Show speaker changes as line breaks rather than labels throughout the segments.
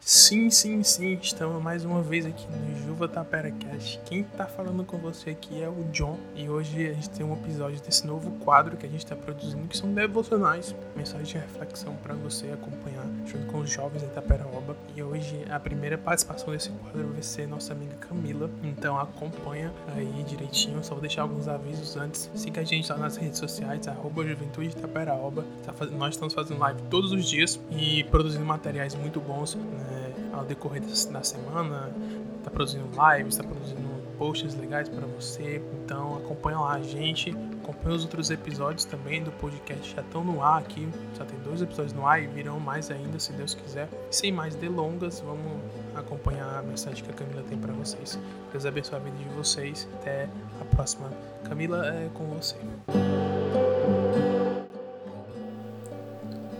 Sim, sim, sim, estamos mais uma vez aqui no Juva Tapera Cast. Quem tá falando com você aqui é o John e hoje a gente tem um episódio desse novo quadro que a gente está produzindo que são devocionais, mensagens de reflexão para você acompanhar junto com os jovens da Itaperaoba. E hoje a primeira participação desse quadro vai ser nossa amiga Camila, então acompanha aí direitinho. Só vou deixar alguns avisos antes. Siga a gente lá nas redes sociais, arroba Juventude Itaperaoba. Tá. Nós estamos fazendo live todos os dias e produzindo materiais muito bons. Né? ao decorrer da semana, está produzindo lives, está produzindo posts legais para você. Então acompanha lá a gente, acompanha os outros episódios também do podcast já estão no ar aqui. Já tem dois episódios no ar e virão mais ainda, se Deus quiser. Sem mais delongas, vamos acompanhar a mensagem que a Camila tem para vocês. Deus abençoe a vida de vocês. Até a próxima. Camila, é com você.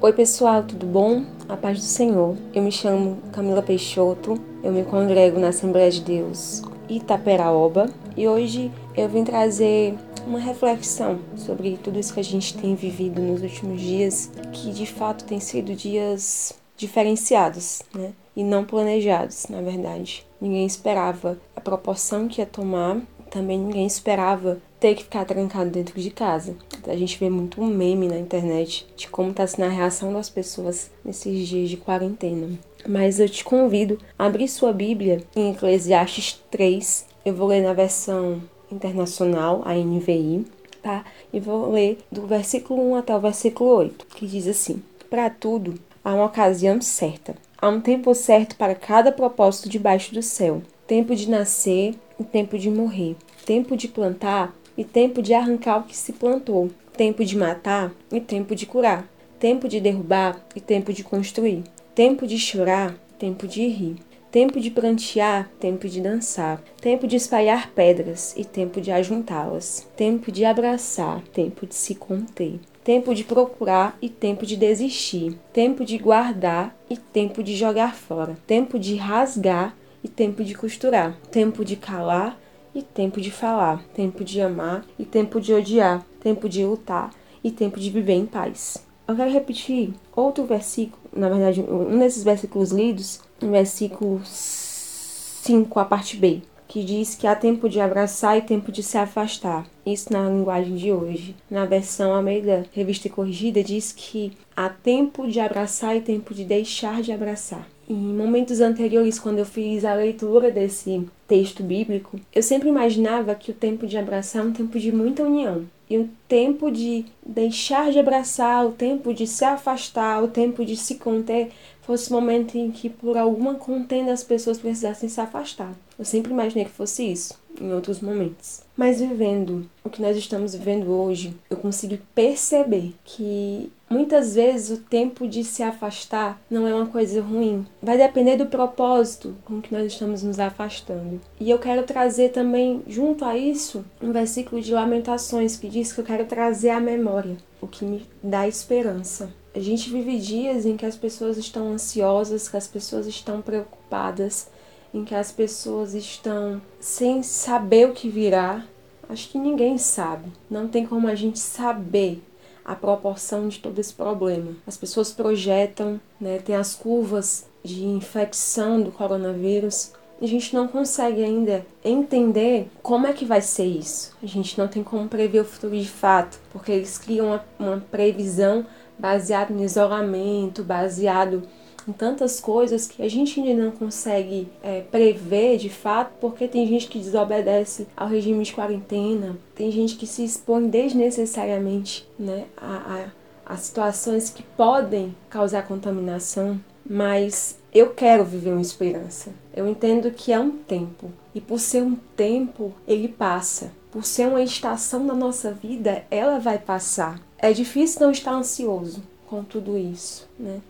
Oi pessoal, tudo bom? A paz do Senhor. Eu me chamo Camila Peixoto, eu me congrego na Assembleia de Deus Itaperaoba e hoje eu vim trazer uma reflexão sobre tudo isso que a gente tem vivido nos últimos dias, que de fato tem sido dias diferenciados, né? E não planejados, na verdade. Ninguém esperava a proporção que ia tomar, também ninguém esperava ter que ficar trancado dentro de casa. A gente vê muito meme na internet de como está sendo a reação das pessoas nesses dias de quarentena. Mas eu te convido a abrir sua Bíblia em Eclesiastes 3. Eu vou ler na versão internacional, a NVI, tá? E vou ler do versículo 1 até o versículo 8, que diz assim: Para tudo há uma ocasião certa. Há um tempo certo para cada propósito debaixo do céu. Tempo de nascer e tempo de morrer. Tempo de plantar e tempo de arrancar o que se plantou, tempo de matar e tempo de curar, tempo de derrubar e tempo de construir, tempo de chorar, tempo de rir, tempo de prantear, tempo de dançar, tempo de espalhar pedras e tempo de ajuntá-las, tempo de abraçar, tempo de se conter, tempo de procurar e tempo de desistir, tempo de guardar e tempo de jogar fora, tempo de rasgar e tempo de costurar, tempo de calar e tempo de falar, tempo de amar e tempo de odiar, tempo de lutar e tempo de viver em paz. Eu quero repetir outro versículo, na verdade, um desses versículos lidos, o versículo 5, a parte B, que diz que há tempo de abraçar e tempo de se afastar. Isso na linguagem de hoje. Na versão Almeida Revista Corrigida diz que há tempo de abraçar e tempo de deixar de abraçar. Em momentos anteriores, quando eu fiz a leitura desse texto bíblico, eu sempre imaginava que o tempo de abraçar é um tempo de muita união. E o tempo de deixar de abraçar, o tempo de se afastar, o tempo de se conter, fosse o momento em que, por alguma contenda, as pessoas precisassem se afastar. Eu sempre imaginei que fosse isso, em outros momentos. Mas vivendo o que nós estamos vivendo hoje, eu consigo perceber que muitas vezes o tempo de se afastar não é uma coisa ruim. Vai depender do propósito com que nós estamos nos afastando. E eu quero trazer também, junto a isso, um versículo de Lamentações que diz que eu quero trazer a memória, o que me dá esperança. A gente vive dias em que as pessoas estão ansiosas, que as pessoas estão preocupadas, em que as pessoas estão sem saber o que virá. Acho que ninguém sabe. Não tem como a gente saber a proporção de todo esse problema. As pessoas projetam, né, tem as curvas de infecção do coronavírus. A gente não consegue ainda entender como é que vai ser isso. A gente não tem como prever o futuro de fato, porque eles criam uma, uma previsão baseado no isolamento, baseado em tantas coisas que a gente ainda não consegue é, prever de fato, porque tem gente que desobedece ao regime de quarentena, tem gente que se expõe desnecessariamente né, a, a, a situações que podem causar contaminação, mas eu quero viver uma esperança. Eu entendo que é um tempo, e por ser um tempo, ele passa. Por ser uma estação da nossa vida, ela vai passar. É difícil não estar ansioso com tudo isso, né?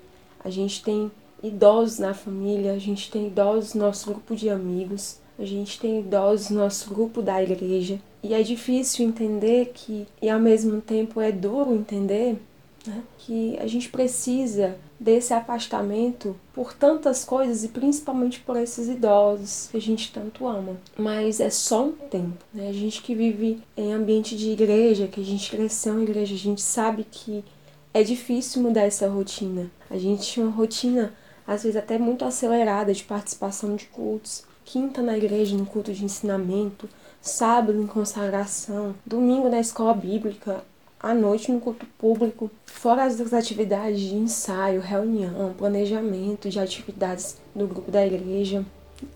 A gente tem idosos na família, a gente tem idosos no nosso grupo de amigos, a gente tem idosos no nosso grupo da igreja. E é difícil entender que, e ao mesmo tempo é duro entender, né, que a gente precisa desse afastamento por tantas coisas e principalmente por esses idosos que a gente tanto ama. Mas é só um tempo. Né? A gente que vive em ambiente de igreja, que a gente cresceu em igreja, a gente sabe que é difícil mudar essa rotina. A gente tinha uma rotina às vezes até muito acelerada de participação de cultos, quinta na igreja no culto de ensinamento, sábado em consagração, domingo na escola bíblica, à noite no culto público, fora as atividades de ensaio, reunião, planejamento de atividades do grupo da igreja,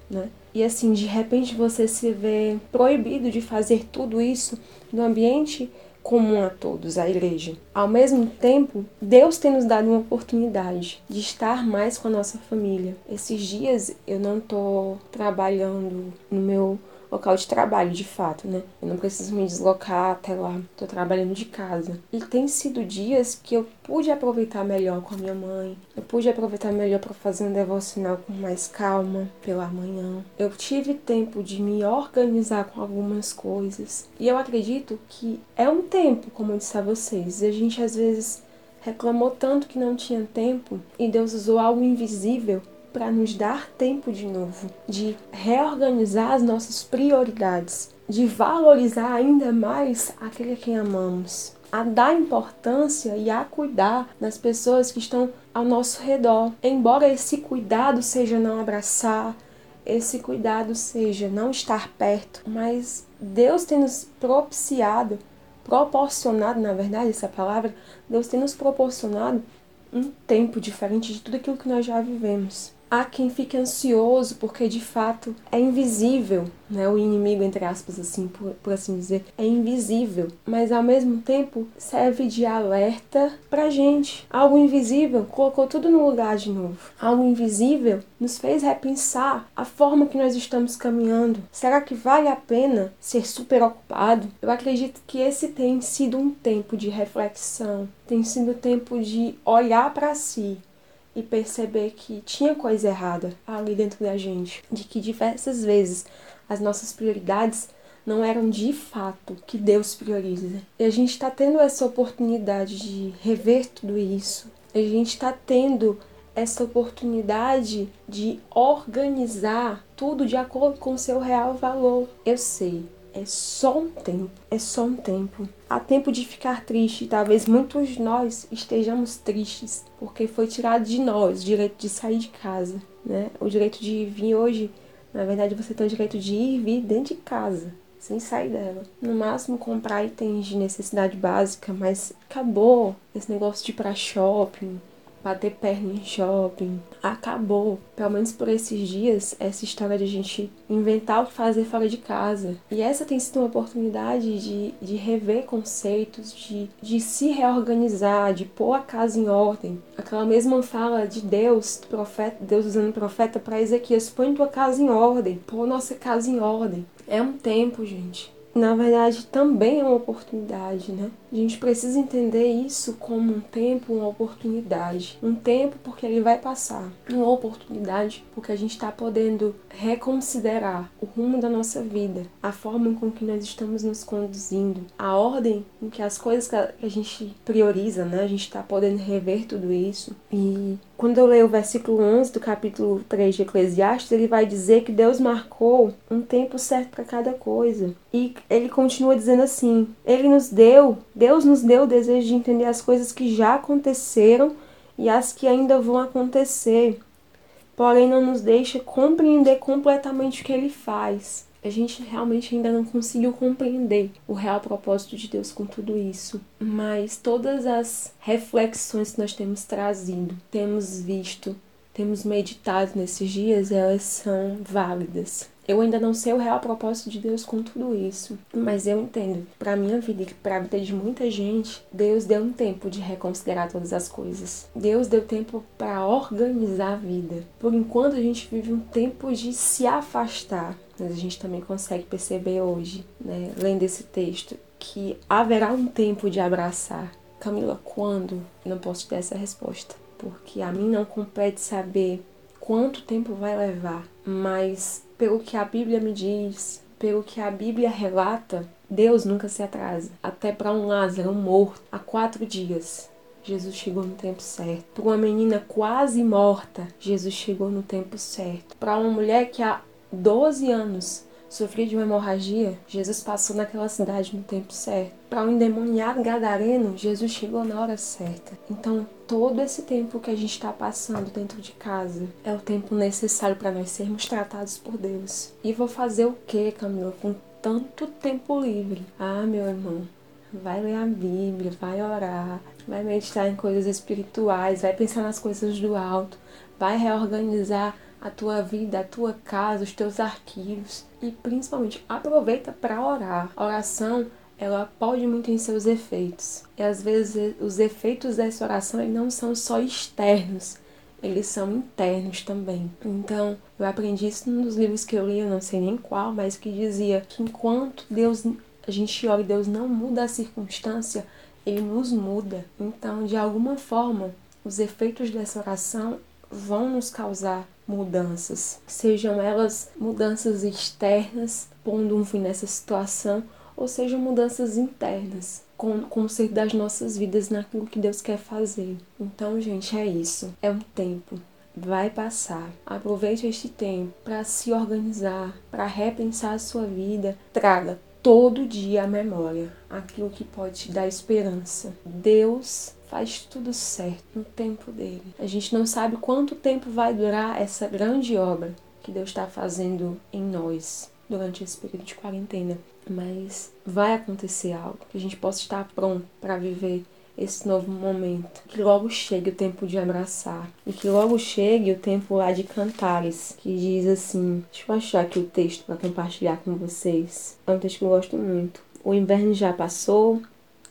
né? E assim, de repente você se vê proibido de fazer tudo isso no ambiente comum a todos, a igreja. Ao mesmo tempo, Deus tem nos dado uma oportunidade de estar mais com a nossa família. Esses dias eu não tô trabalhando no meu local de trabalho, de fato, né? Eu não preciso me deslocar até lá, tô trabalhando de casa. E tem sido dias que eu pude aproveitar melhor com a minha mãe, eu pude aproveitar melhor para fazer um devocional com mais calma pela manhã. Eu tive tempo de me organizar com algumas coisas. E eu acredito que é um tempo, como eu disse a vocês, e a gente às vezes reclamou tanto que não tinha tempo e Deus usou algo invisível para nos dar tempo de novo, de reorganizar as nossas prioridades, de valorizar ainda mais aquele a quem amamos, a dar importância e a cuidar das pessoas que estão ao nosso redor. Embora esse cuidado seja não abraçar, esse cuidado seja não estar perto, mas Deus tem nos propiciado, proporcionado, na verdade, essa palavra, Deus tem nos proporcionado um tempo diferente de tudo aquilo que nós já vivemos. Há quem fique ansioso porque de fato é invisível, né? O inimigo, entre aspas, assim, por, por assim dizer, é invisível, mas ao mesmo tempo serve de alerta pra gente. Algo invisível colocou tudo no lugar de novo. Algo invisível nos fez repensar a forma que nós estamos caminhando. Será que vale a pena ser super ocupado? Eu acredito que esse tem sido um tempo de reflexão, tem sido tempo de olhar para si, e perceber que tinha coisa errada ali dentro da gente, de que diversas vezes as nossas prioridades não eram de fato que Deus prioriza. E a gente está tendo essa oportunidade de rever tudo isso. A gente está tendo essa oportunidade de organizar tudo de acordo com o seu real valor. Eu sei, é só um tempo, é só um tempo. Há tempo de ficar triste, talvez muitos de nós estejamos tristes, porque foi tirado de nós o direito de sair de casa, né? O direito de vir hoje, na verdade você tem o direito de ir e vir dentro de casa, sem sair dela. No máximo comprar itens de necessidade básica, mas acabou esse negócio de ir pra shopping, bater perna em shopping. Acabou, pelo menos por esses dias, essa história de a gente inventar o que fazer fora de casa. E essa tem sido uma oportunidade de, de rever conceitos, de, de se reorganizar, de pôr a casa em ordem. Aquela mesma fala de Deus, profeta, Deus usando o profeta para Ezequias: põe tua casa em ordem, pôr nossa casa em ordem. É um tempo, gente na verdade também é uma oportunidade, né? A gente precisa entender isso como um tempo, uma oportunidade. Um tempo porque ele vai passar. Uma oportunidade porque a gente está podendo reconsiderar o rumo da nossa vida, a forma com que nós estamos nos conduzindo, a ordem em que as coisas que a gente prioriza, né? A gente está podendo rever tudo isso. E quando eu leio o versículo 11 do capítulo 3 de Eclesiastes, ele vai dizer que Deus marcou um tempo certo para cada coisa. E ele continua dizendo assim: Ele nos deu, Deus nos deu o desejo de entender as coisas que já aconteceram e as que ainda vão acontecer. Porém, não nos deixa compreender completamente o que ele faz. A gente realmente ainda não conseguiu compreender o real propósito de Deus com tudo isso. Mas todas as reflexões que nós temos trazido, temos visto, temos meditado nesses dias, elas são válidas. Eu ainda não sei o real propósito de Deus com tudo isso, mas eu entendo, para minha vida e para a vida de muita gente, Deus deu um tempo de reconsiderar todas as coisas. Deus deu tempo para organizar a vida. Por enquanto a gente vive um tempo de se afastar, mas a gente também consegue perceber hoje, né, lendo esse texto, que haverá um tempo de abraçar. Camila, quando? Não posso te dar essa resposta, porque a mim não compete saber quanto tempo vai levar, mas pelo que a Bíblia me diz, pelo que a Bíblia relata, Deus nunca se atrasa. Até para um Lázaro morto há quatro dias, Jesus chegou no tempo certo. Para uma menina quase morta, Jesus chegou no tempo certo. Para uma mulher que há 12 anos sofria de uma hemorragia, Jesus passou naquela cidade no tempo certo. Para o um endemoniado gadareno, Jesus chegou na hora certa. Então, todo esse tempo que a gente está passando dentro de casa é o tempo necessário para nós sermos tratados por Deus. E vou fazer o que, Camila, com tanto tempo livre? Ah, meu irmão, vai ler a Bíblia, vai orar, vai meditar em coisas espirituais, vai pensar nas coisas do alto, vai reorganizar a tua vida, a tua casa, os teus arquivos e principalmente aproveita para orar. A oração ela pode muito em seus efeitos. E às vezes os efeitos dessa oração não são só externos, eles são internos também. Então, eu aprendi isso num dos livros que eu li, eu não sei nem qual, mas que dizia que enquanto Deus a gente ora e Deus não muda a circunstância, ele nos muda. Então, de alguma forma, os efeitos dessa oração vão nos causar mudanças, sejam elas mudanças externas, pondo um fim nessa situação, ou sejam mudanças internas, com o conserto das nossas vidas naquilo que Deus quer fazer. Então, gente, é isso. É um tempo. Vai passar. Aproveite este tempo para se organizar, para repensar a sua vida. Traga todo dia a memória aquilo que pode te dar esperança. Deus faz tudo certo no tempo dele. A gente não sabe quanto tempo vai durar essa grande obra que Deus está fazendo em nós durante esse período de quarentena, mas vai acontecer algo que a gente possa estar pronto para viver esse novo momento. Que logo chegue o tempo de abraçar. E que logo chegue o tempo lá de cantares. Que diz assim: deixa eu achar aqui o texto para compartilhar com vocês. É um texto que eu gosto muito. O inverno já passou,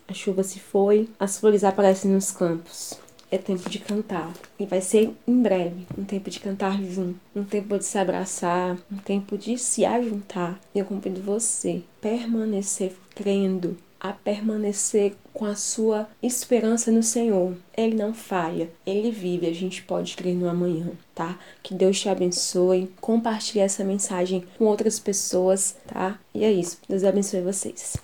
a chuva se foi, as flores aparecem nos campos. É tempo de cantar. E vai ser em breve um tempo de cantar junto, um tempo de se abraçar, um tempo de se ajuntar. E eu convido você permanecer crendo, a permanecer com a sua esperança no Senhor. Ele não falha, ele vive. A gente pode crer no amanhã, tá? Que Deus te abençoe. Compartilhe essa mensagem com outras pessoas, tá? E é isso. Deus abençoe vocês.